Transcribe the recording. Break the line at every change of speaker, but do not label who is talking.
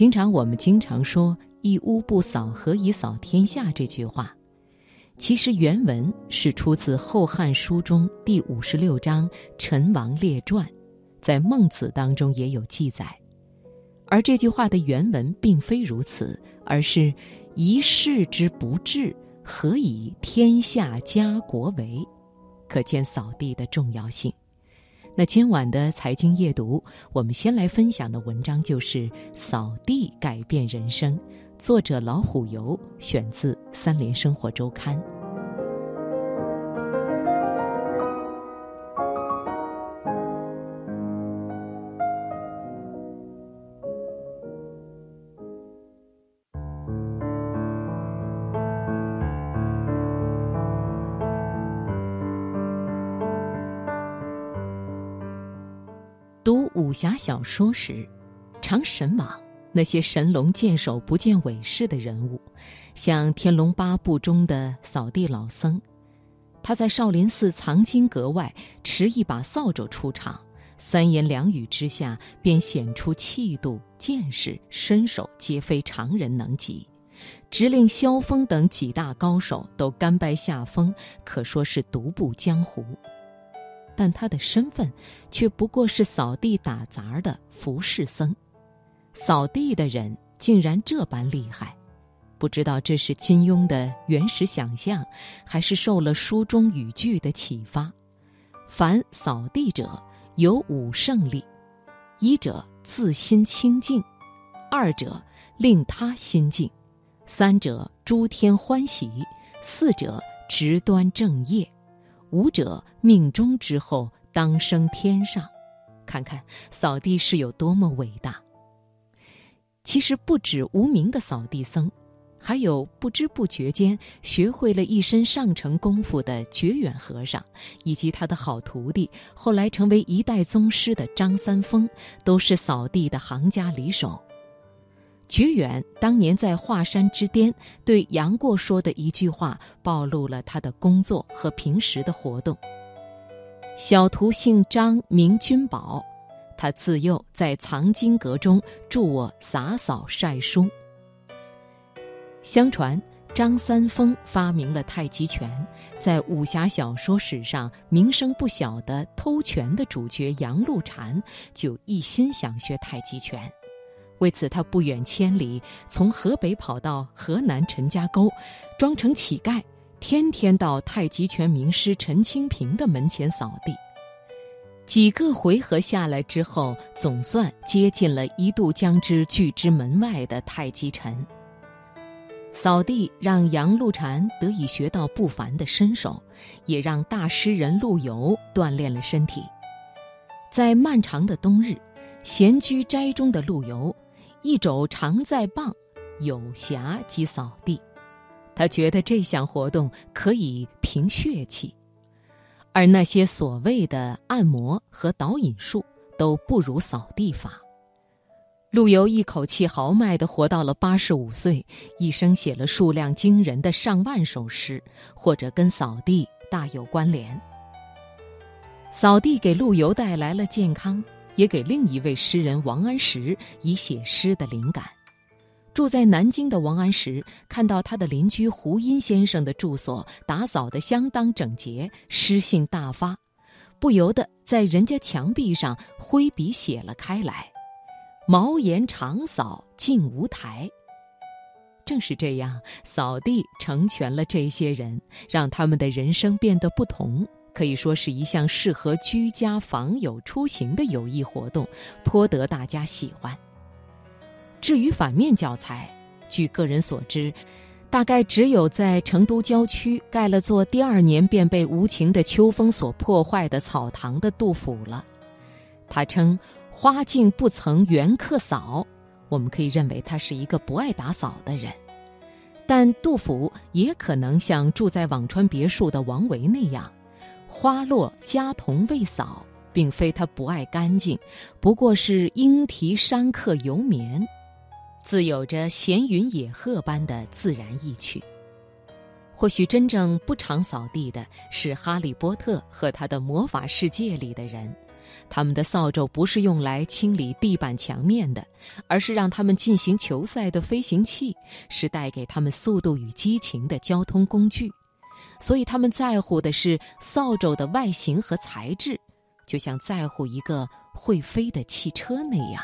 平常我们经常说“一屋不扫，何以扫天下”这句话，其实原文是出自《后汉书》中第五十六章《陈王列传》，在《孟子》当中也有记载。而这句话的原文并非如此，而是“一世之不治，何以天下家国为？”可见扫地的重要性。那今晚的财经夜读，我们先来分享的文章就是《扫地改变人生》，作者老虎油，选自《三联生活周刊》。读武侠小说时，常神往。那些神龙见首不见尾式的人物，像《天龙八部》中的扫地老僧，他在少林寺藏经阁外持一把扫帚出场，三言两语之下便显出气度、见识、身手皆非常人能及，直令萧峰等几大高手都甘拜下风，可说是独步江湖。但他的身份却不过是扫地打杂的服侍僧，扫地的人竟然这般厉害，不知道这是金庸的原始想象，还是受了书中语句的启发。凡扫地者有五胜利：一者自心清净，二者令他心静，三者诸天欢喜，四者直端正业。武者命中之后当升天上，看看扫地是有多么伟大。其实不止无名的扫地僧，还有不知不觉间学会了一身上乘功夫的觉远和尚，以及他的好徒弟，后来成为一代宗师的张三丰，都是扫地的行家里手。觉远当年在华山之巅对杨过说的一句话，暴露了他的工作和平时的活动。小徒姓张，名君宝，他自幼在藏经阁中助我洒扫晒书。相传张三丰发明了太极拳，在武侠小说史上名声不小的偷拳的主角杨露禅就一心想学太极拳。为此，他不远千里从河北跑到河南陈家沟，装成乞丐，天天到太极拳名师陈清平的门前扫地。几个回合下来之后，总算接近了一度将之拒之门外的太极陈。扫地让杨露禅得以学到不凡的身手，也让大诗人陆游锻炼了身体。在漫长的冬日，闲居斋中的陆游。一肘常在棒，有暇即扫地。他觉得这项活动可以平血气，而那些所谓的按摩和导引术都不如扫地法。陆游一口气豪迈地活到了八十五岁，一生写了数量惊人的上万首诗，或者跟扫地大有关联。扫地给陆游带来了健康。也给另一位诗人王安石以写诗的灵感。住在南京的王安石看到他的邻居胡因先生的住所打扫得相当整洁，诗兴大发，不由得在人家墙壁上挥笔写了开来：“茅檐长扫净无苔。”正是这样，扫地成全了这些人，让他们的人生变得不同。可以说是一项适合居家访友出行的有益活动，颇得大家喜欢。至于反面教材，据个人所知，大概只有在成都郊区盖了座第二年便被无情的秋风所破坏的草堂的杜甫了。他称“花径不曾缘客扫”，我们可以认为他是一个不爱打扫的人。但杜甫也可能像住在辋川别墅的王维那样。花落家童未扫，并非他不爱干净，不过是莺啼山客犹眠，自有着闲云野鹤般的自然意趣。或许真正不常扫地的是哈利波特和他的魔法世界里的人，他们的扫帚不是用来清理地板墙面的，而是让他们进行球赛的飞行器，是带给他们速度与激情的交通工具。所以他们在乎的是扫帚的外形和材质，就像在乎一个会飞的汽车那样。